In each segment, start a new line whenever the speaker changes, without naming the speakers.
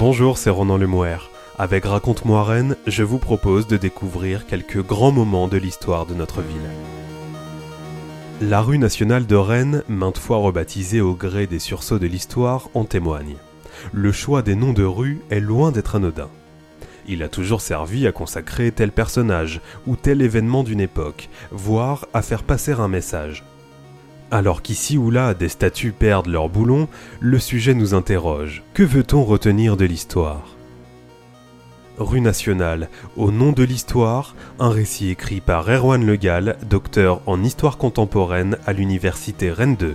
Bonjour, c'est Ronan Lemouer. Avec Raconte-moi Rennes, je vous propose de découvrir quelques grands moments de l'histoire de notre ville. La rue nationale de Rennes, maintes fois rebaptisée au gré des sursauts de l'histoire, en témoigne. Le choix des noms de rues est loin d'être anodin. Il a toujours servi à consacrer tel personnage ou tel événement d'une époque, voire à faire passer un message. Alors qu'ici ou là des statues perdent leur boulon, le sujet nous interroge. Que veut-on retenir de l'histoire? Rue nationale, au nom de l'histoire, un récit écrit par Erwan Le Gall, docteur en histoire contemporaine à l'université Rennes 2.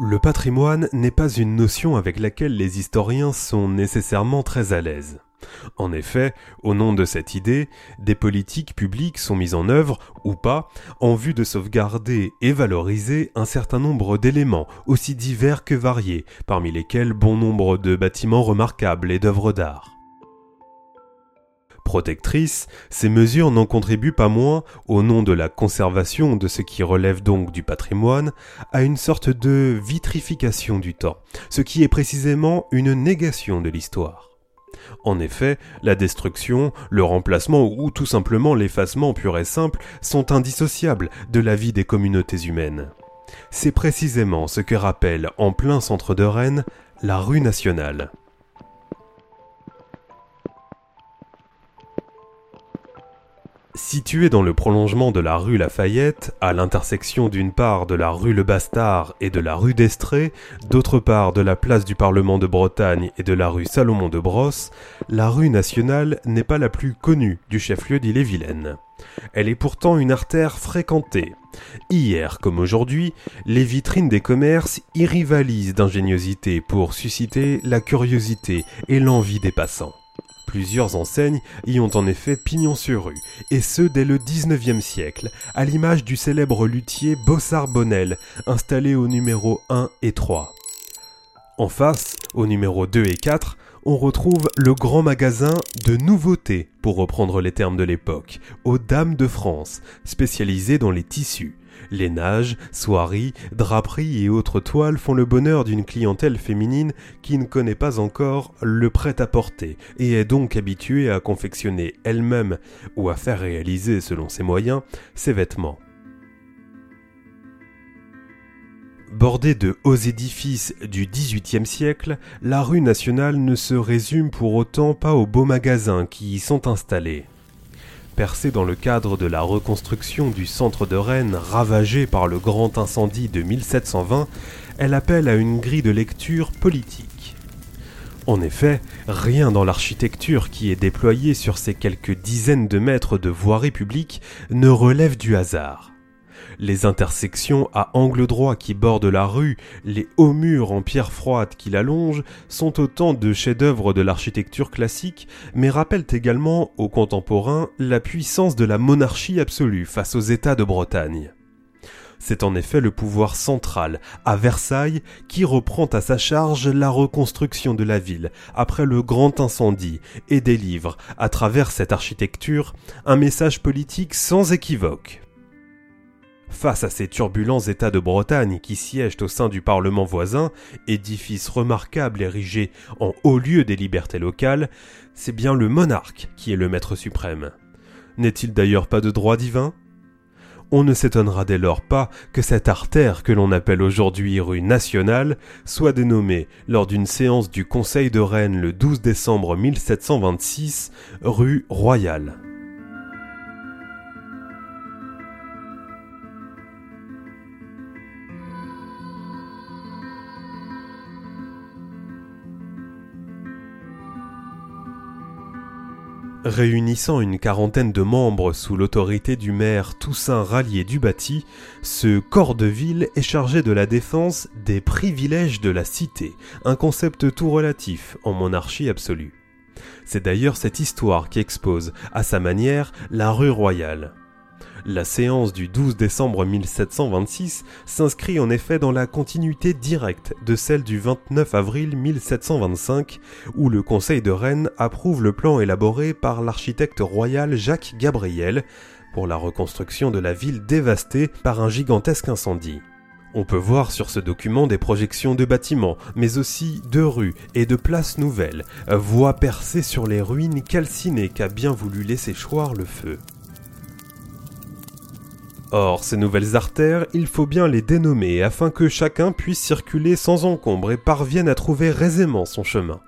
Le patrimoine n'est pas une notion avec laquelle les historiens sont nécessairement très à l'aise. En effet, au nom de cette idée, des politiques publiques sont mises en œuvre, ou pas, en vue de sauvegarder et valoriser un certain nombre d'éléments, aussi divers que variés, parmi lesquels bon nombre de bâtiments remarquables et d'œuvres d'art. Protectrices, ces mesures n'en contribuent pas moins, au nom de la conservation de ce qui relève donc du patrimoine, à une sorte de vitrification du temps, ce qui est précisément une négation de l'histoire. En effet, la destruction, le remplacement ou tout simplement l'effacement pur et simple sont indissociables de la vie des communautés humaines. C'est précisément ce que rappelle en plein centre de Rennes la rue nationale. Située dans le prolongement de la rue Lafayette, à l'intersection d'une part de la rue Le Bastard et de la rue d'Estrée, d'autre part de la place du Parlement de Bretagne et de la rue Salomon de Brosse, la rue nationale n'est pas la plus connue du chef-lieu d'Ille-et-Vilaine. Elle est pourtant une artère fréquentée. Hier comme aujourd'hui, les vitrines des commerces y rivalisent d'ingéniosité pour susciter la curiosité et l'envie des passants. Plusieurs enseignes y ont en effet pignon sur rue, et ce dès le XIXe siècle, à l'image du célèbre luthier Bossard Bonnel, installé au numéro 1 et 3. En face, au numéro 2 et 4, on retrouve le grand magasin de nouveautés, pour reprendre les termes de l'époque, aux Dames de France, spécialisé dans les tissus. Lainage, soieries, draperies et autres toiles font le bonheur d'une clientèle féminine qui ne connaît pas encore le prêt-à-porter et est donc habituée à confectionner elle-même ou à faire réaliser selon ses moyens ses vêtements. Bordée de hauts édifices du XVIIIe siècle, la rue nationale ne se résume pour autant pas aux beaux magasins qui y sont installés. Percée dans le cadre de la reconstruction du centre de Rennes ravagé par le grand incendie de 1720, elle appelle à une grille de lecture politique. En effet, rien dans l'architecture qui est déployée sur ces quelques dizaines de mètres de voirie publique ne relève du hasard. Les intersections à angle droit qui bordent la rue, les hauts murs en pierre froide qui la longent, sont autant de chefs-d'œuvre de l'architecture classique, mais rappellent également aux contemporains la puissance de la monarchie absolue face aux États de Bretagne. C'est en effet le pouvoir central, à Versailles, qui reprend à sa charge la reconstruction de la ville après le grand incendie et délivre, à travers cette architecture, un message politique sans équivoque. Face à ces turbulents États de Bretagne qui siègent au sein du Parlement voisin, édifice remarquable érigé en haut lieu des libertés locales, c'est bien le monarque qui est le maître suprême. N'est-il d'ailleurs pas de droit divin? On ne s'étonnera dès lors pas que cette artère que l'on appelle aujourd'hui rue nationale soit dénommée, lors d'une séance du Conseil de Rennes le 12 décembre 1726, rue royale. Réunissant une quarantaine de membres sous l'autorité du maire Toussaint Rallier du Bâti, ce corps de ville est chargé de la défense des privilèges de la cité, un concept tout relatif en monarchie absolue. C'est d'ailleurs cette histoire qui expose, à sa manière, la rue royale. La séance du 12 décembre 1726 s'inscrit en effet dans la continuité directe de celle du 29 avril 1725, où le Conseil de Rennes approuve le plan élaboré par l'architecte royal Jacques Gabriel pour la reconstruction de la ville dévastée par un gigantesque incendie. On peut voir sur ce document des projections de bâtiments, mais aussi de rues et de places nouvelles, voies percées sur les ruines calcinées qu'a bien voulu laisser choir le feu. Or, ces nouvelles artères, il faut bien les dénommer afin que chacun puisse circuler sans encombre et parvienne à trouver aisément son chemin.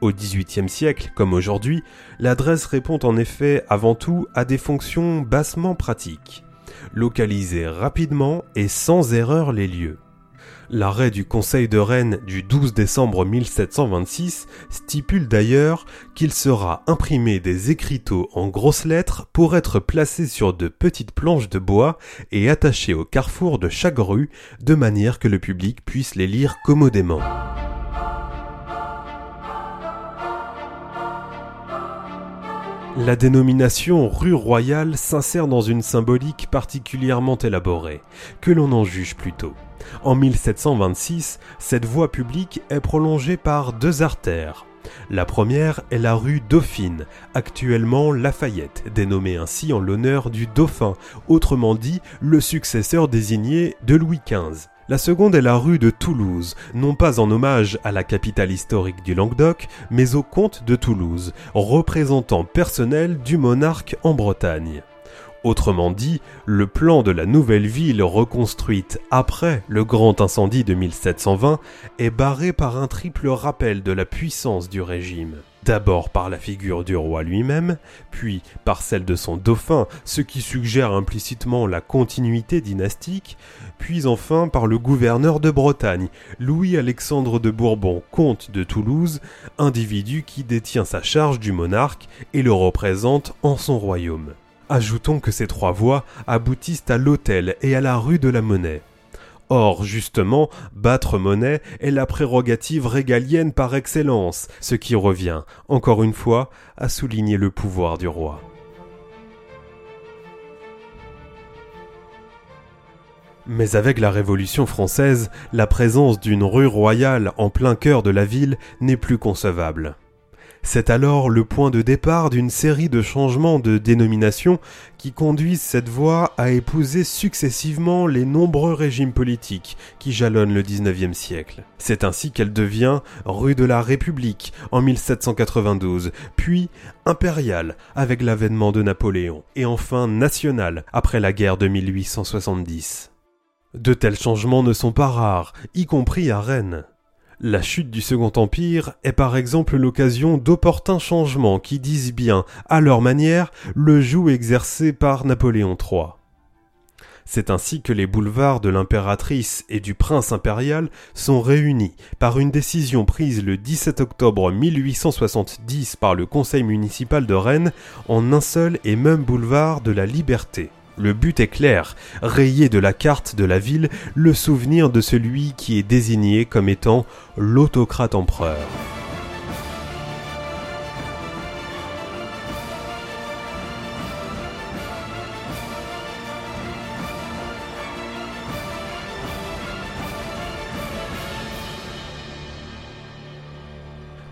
Au XVIIIe siècle, comme aujourd'hui, l'adresse répond en effet avant tout à des fonctions bassement pratiques localiser rapidement et sans erreur les lieux. L'arrêt du Conseil de Rennes du 12 décembre 1726 stipule d'ailleurs qu'il sera imprimé des écriteaux en grosses lettres pour être placés sur de petites planches de bois et attachés au carrefour de chaque rue de manière que le public puisse les lire commodément. La dénomination rue royale s'insère dans une symbolique particulièrement élaborée, que l'on en juge plutôt. En 1726, cette voie publique est prolongée par deux artères. La première est la rue Dauphine, actuellement Lafayette, dénommée ainsi en l'honneur du dauphin, autrement dit le successeur désigné de Louis XV. La seconde est la rue de Toulouse, non pas en hommage à la capitale historique du Languedoc, mais au comte de Toulouse, représentant personnel du monarque en Bretagne. Autrement dit, le plan de la nouvelle ville reconstruite après le grand incendie de 1720 est barré par un triple rappel de la puissance du régime d'abord par la figure du roi lui-même, puis par celle de son dauphin, ce qui suggère implicitement la continuité dynastique, puis enfin par le gouverneur de Bretagne, Louis-Alexandre de Bourbon, comte de Toulouse, individu qui détient sa charge du monarque et le représente en son royaume. Ajoutons que ces trois voies aboutissent à l'hôtel et à la rue de la Monnaie. Or, justement, battre monnaie est la prérogative régalienne par excellence, ce qui revient, encore une fois, à souligner le pouvoir du roi. Mais avec la Révolution française, la présence d'une rue royale en plein cœur de la ville n'est plus concevable. C'est alors le point de départ d'une série de changements de dénomination qui conduisent cette voie à épouser successivement les nombreux régimes politiques qui jalonnent le XIXe siècle. C'est ainsi qu'elle devient rue de la République en 1792, puis impériale avec l'avènement de Napoléon, et enfin nationale après la guerre de 1870. De tels changements ne sont pas rares, y compris à Rennes. La chute du Second Empire est par exemple l'occasion d'opportuns changements qui disent bien, à leur manière, le joug exercé par Napoléon III. C'est ainsi que les boulevards de l'impératrice et du prince impérial sont réunis par une décision prise le 17 octobre 1870 par le conseil municipal de Rennes en un seul et même boulevard de la Liberté. Le but est clair, rayer de la carte de la ville le souvenir de celui qui est désigné comme étant l'autocrate empereur.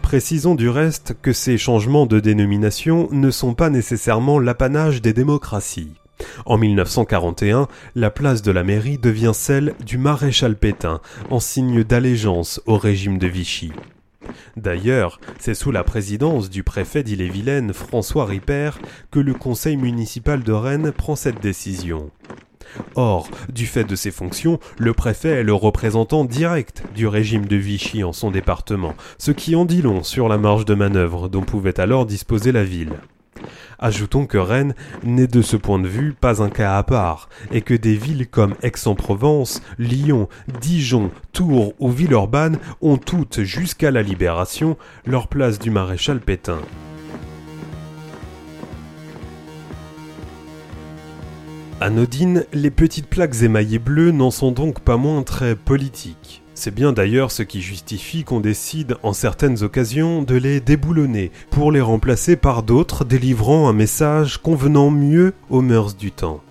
Précisons du reste que ces changements de dénomination ne sont pas nécessairement l'apanage des démocraties. En 1941, la place de la mairie devient celle du maréchal Pétain, en signe d'allégeance au régime de Vichy. D'ailleurs, c'est sous la présidence du préfet d'Ille-et-Vilaine, François Ripert, que le conseil municipal de Rennes prend cette décision. Or, du fait de ses fonctions, le préfet est le représentant direct du régime de Vichy en son département, ce qui en dit long sur la marge de manœuvre dont pouvait alors disposer la ville. Ajoutons que Rennes n'est de ce point de vue pas un cas à part, et que des villes comme Aix-en-Provence, Lyon, Dijon, Tours ou Villeurbanne ont toutes, jusqu'à la Libération, leur place du maréchal Pétain. Anodine, les petites plaques émaillées bleues n'en sont donc pas moins très politiques. C'est bien d'ailleurs ce qui justifie qu'on décide en certaines occasions de les déboulonner pour les remplacer par d'autres délivrant un message convenant mieux aux mœurs du temps.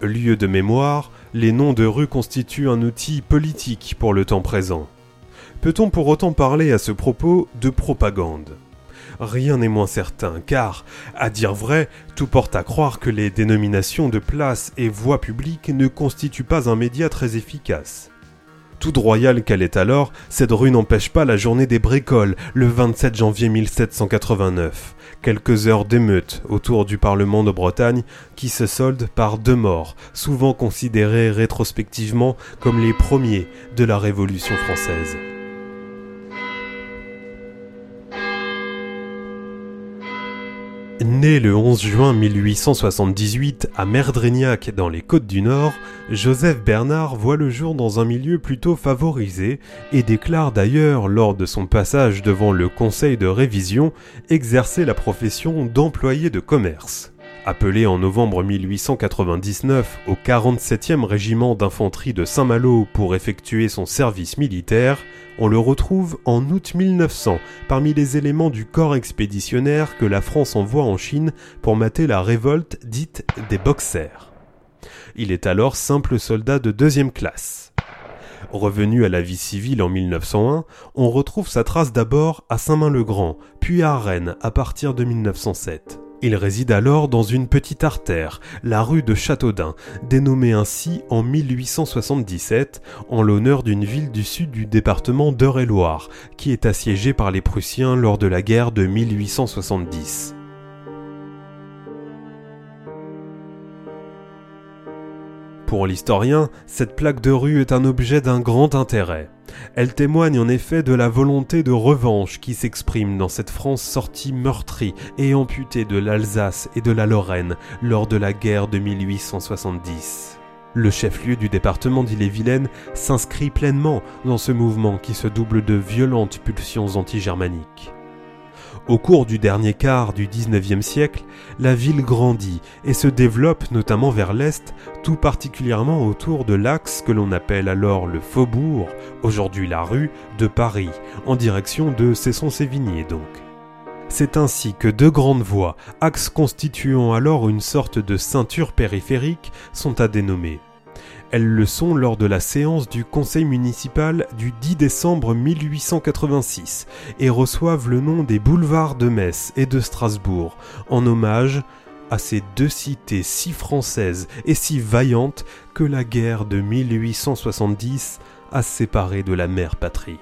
Lieu de mémoire, les noms de rues constituent un outil politique pour le temps présent. Peut-on pour autant parler à ce propos de propagande? Rien n'est moins certain, car, à dire vrai, tout porte à croire que les dénominations de places et voies publiques ne constituent pas un média très efficace. Toute royale qu'elle est alors, cette rue n'empêche pas la journée des bricoles, le 27 janvier 1789. Quelques heures d'émeute autour du Parlement de Bretagne qui se soldent par deux morts, souvent considérés rétrospectivement comme les premiers de la Révolution française. Né le 11 juin 1878 à Merdrignac dans les Côtes du Nord, Joseph Bernard voit le jour dans un milieu plutôt favorisé et déclare d'ailleurs lors de son passage devant le conseil de révision exercer la profession d'employé de commerce. Appelé en novembre 1899 au 47e régiment d'infanterie de Saint-Malo pour effectuer son service militaire, on le retrouve en août 1900 parmi les éléments du corps expéditionnaire que la France envoie en Chine pour mater la révolte dite des Boxers. Il est alors simple soldat de deuxième classe. Revenu à la vie civile en 1901, on retrouve sa trace d'abord à Saint-Main-le-Grand, puis à Rennes à partir de 1907. Il réside alors dans une petite artère, la rue de Châteaudun, dénommée ainsi en 1877 en l'honneur d'une ville du sud du département d'Eure-et-Loire, qui est assiégée par les Prussiens lors de la guerre de 1870. Pour l'historien, cette plaque de rue est un objet d'un grand intérêt. Elle témoigne en effet de la volonté de revanche qui s'exprime dans cette France sortie meurtrie et amputée de l'Alsace et de la Lorraine lors de la guerre de 1870. Le chef-lieu du département d'Ille-et-Vilaine s'inscrit pleinement dans ce mouvement qui se double de violentes pulsions anti-germaniques. Au cours du dernier quart du XIXe siècle, la ville grandit et se développe notamment vers l'est, tout particulièrement autour de l'axe que l'on appelle alors le faubourg, aujourd'hui la rue, de Paris, en direction de Cesson-Sévigné donc. C'est ainsi que deux grandes voies, axes constituant alors une sorte de ceinture périphérique, sont à dénommer. Elles le sont lors de la séance du conseil municipal du 10 décembre 1886 et reçoivent le nom des boulevards de Metz et de Strasbourg en hommage à ces deux cités si françaises et si vaillantes que la guerre de 1870 a séparées de la mère patrie.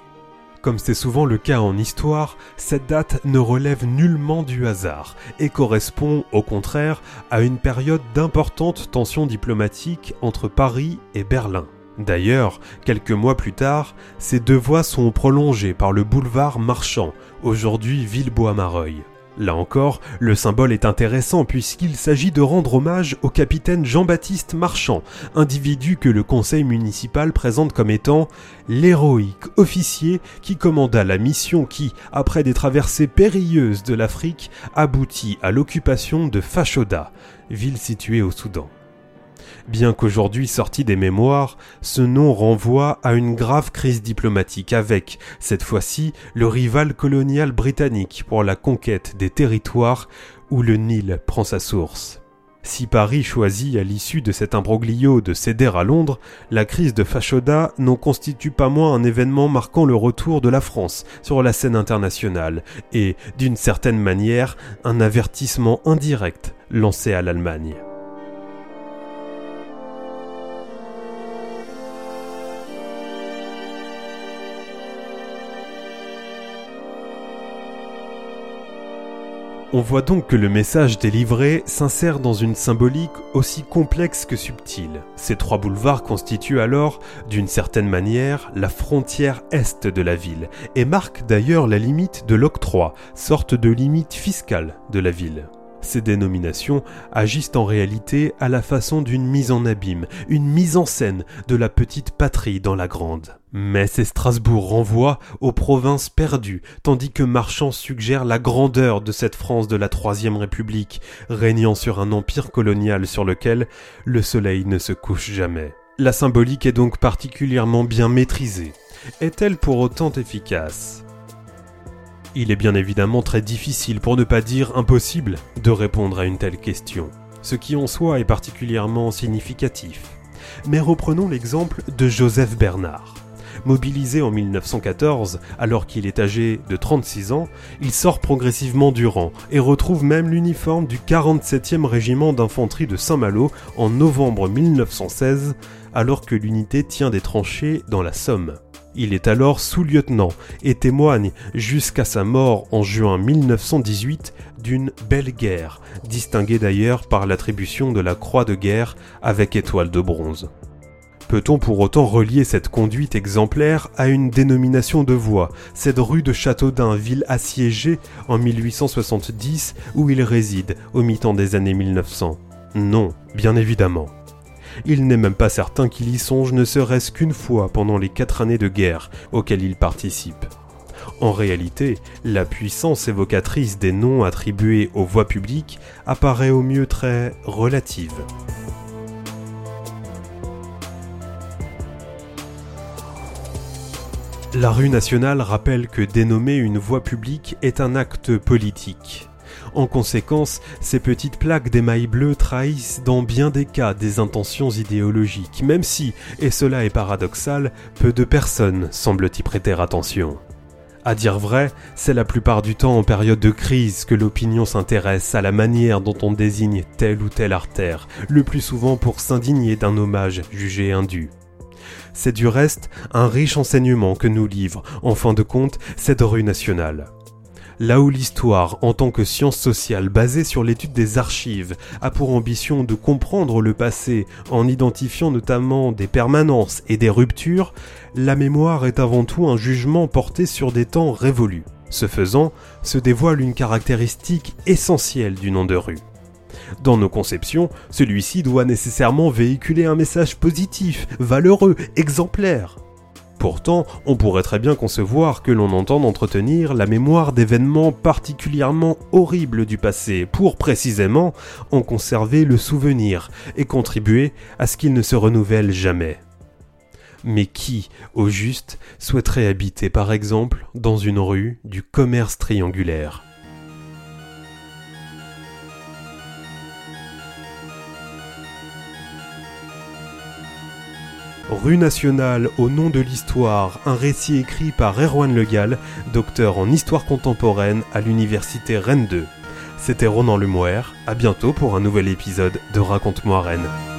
Comme c'est souvent le cas en histoire, cette date ne relève nullement du hasard et correspond au contraire à une période d'importantes tensions diplomatiques entre Paris et Berlin. D'ailleurs, quelques mois plus tard, ces deux voies sont prolongées par le boulevard Marchand, aujourd'hui Villebois-Mareuil. Là encore, le symbole est intéressant puisqu'il s'agit de rendre hommage au capitaine Jean-Baptiste Marchand, individu que le conseil municipal présente comme étant l'héroïque officier qui commanda la mission qui, après des traversées périlleuses de l'Afrique, aboutit à l'occupation de Fashoda, ville située au Soudan. Bien qu'aujourd'hui sorti des mémoires, ce nom renvoie à une grave crise diplomatique avec, cette fois-ci, le rival colonial britannique pour la conquête des territoires où le Nil prend sa source. Si Paris choisit à l'issue de cet imbroglio de céder à Londres, la crise de Fashoda n'en constitue pas moins un événement marquant le retour de la France sur la scène internationale et, d'une certaine manière, un avertissement indirect lancé à l'Allemagne. On voit donc que le message délivré s'insère dans une symbolique aussi complexe que subtile. Ces trois boulevards constituent alors, d'une certaine manière, la frontière est de la ville, et marquent d'ailleurs la limite de l'octroi, sorte de limite fiscale de la ville. Ces dénominations agissent en réalité à la façon d'une mise en abîme, une mise en scène de la petite patrie dans la grande. Metz et Strasbourg renvoient aux provinces perdues, tandis que Marchand suggère la grandeur de cette France de la Troisième République, régnant sur un empire colonial sur lequel le soleil ne se couche jamais. La symbolique est donc particulièrement bien maîtrisée. Est-elle pour autant efficace? Il est bien évidemment très difficile, pour ne pas dire impossible, de répondre à une telle question, ce qui en soi est particulièrement significatif. Mais reprenons l'exemple de Joseph Bernard. Mobilisé en 1914, alors qu'il est âgé de 36 ans, il sort progressivement du rang et retrouve même l'uniforme du 47e régiment d'infanterie de Saint-Malo en novembre 1916, alors que l'unité tient des tranchées dans la Somme. Il est alors sous-lieutenant et témoigne jusqu'à sa mort en juin 1918 d'une belle guerre, distinguée d'ailleurs par l'attribution de la croix de guerre avec étoile de bronze. Peut-on pour autant relier cette conduite exemplaire à une dénomination de voie, cette rue de Châteaudun, ville assiégée en 1870 où il réside au mi-temps des années 1900 Non, bien évidemment. Il n'est même pas certain qu'il y songe ne serait-ce qu'une fois pendant les quatre années de guerre auxquelles il participe. En réalité, la puissance évocatrice des noms attribués aux voies publiques apparaît au mieux très relative. La rue nationale rappelle que dénommer une voie publique est un acte politique. En conséquence, ces petites plaques d'émail bleu trahissent dans bien des cas des intentions idéologiques, même si, et cela est paradoxal, peu de personnes semblent y prêter attention. À dire vrai, c'est la plupart du temps en période de crise que l'opinion s'intéresse à la manière dont on désigne telle ou telle artère, le plus souvent pour s'indigner d'un hommage jugé indu. C'est du reste un riche enseignement que nous livre, en fin de compte, cette rue nationale. Là où l'histoire, en tant que science sociale basée sur l'étude des archives, a pour ambition de comprendre le passé en identifiant notamment des permanences et des ruptures, la mémoire est avant tout un jugement porté sur des temps révolus. Ce faisant, se dévoile une caractéristique essentielle du nom de rue. Dans nos conceptions, celui-ci doit nécessairement véhiculer un message positif, valeureux, exemplaire. Pourtant, on pourrait très bien concevoir que l'on entende entretenir la mémoire d'événements particulièrement horribles du passé pour précisément en conserver le souvenir et contribuer à ce qu'il ne se renouvelle jamais. Mais qui, au juste, souhaiterait habiter par exemple dans une rue du commerce triangulaire? Rue nationale au nom de l'histoire, un récit écrit par Erwan Legal, docteur en histoire contemporaine à l'université Rennes 2. C'était Ronan Lemoire, à bientôt pour un nouvel épisode de Raconte-moi Rennes.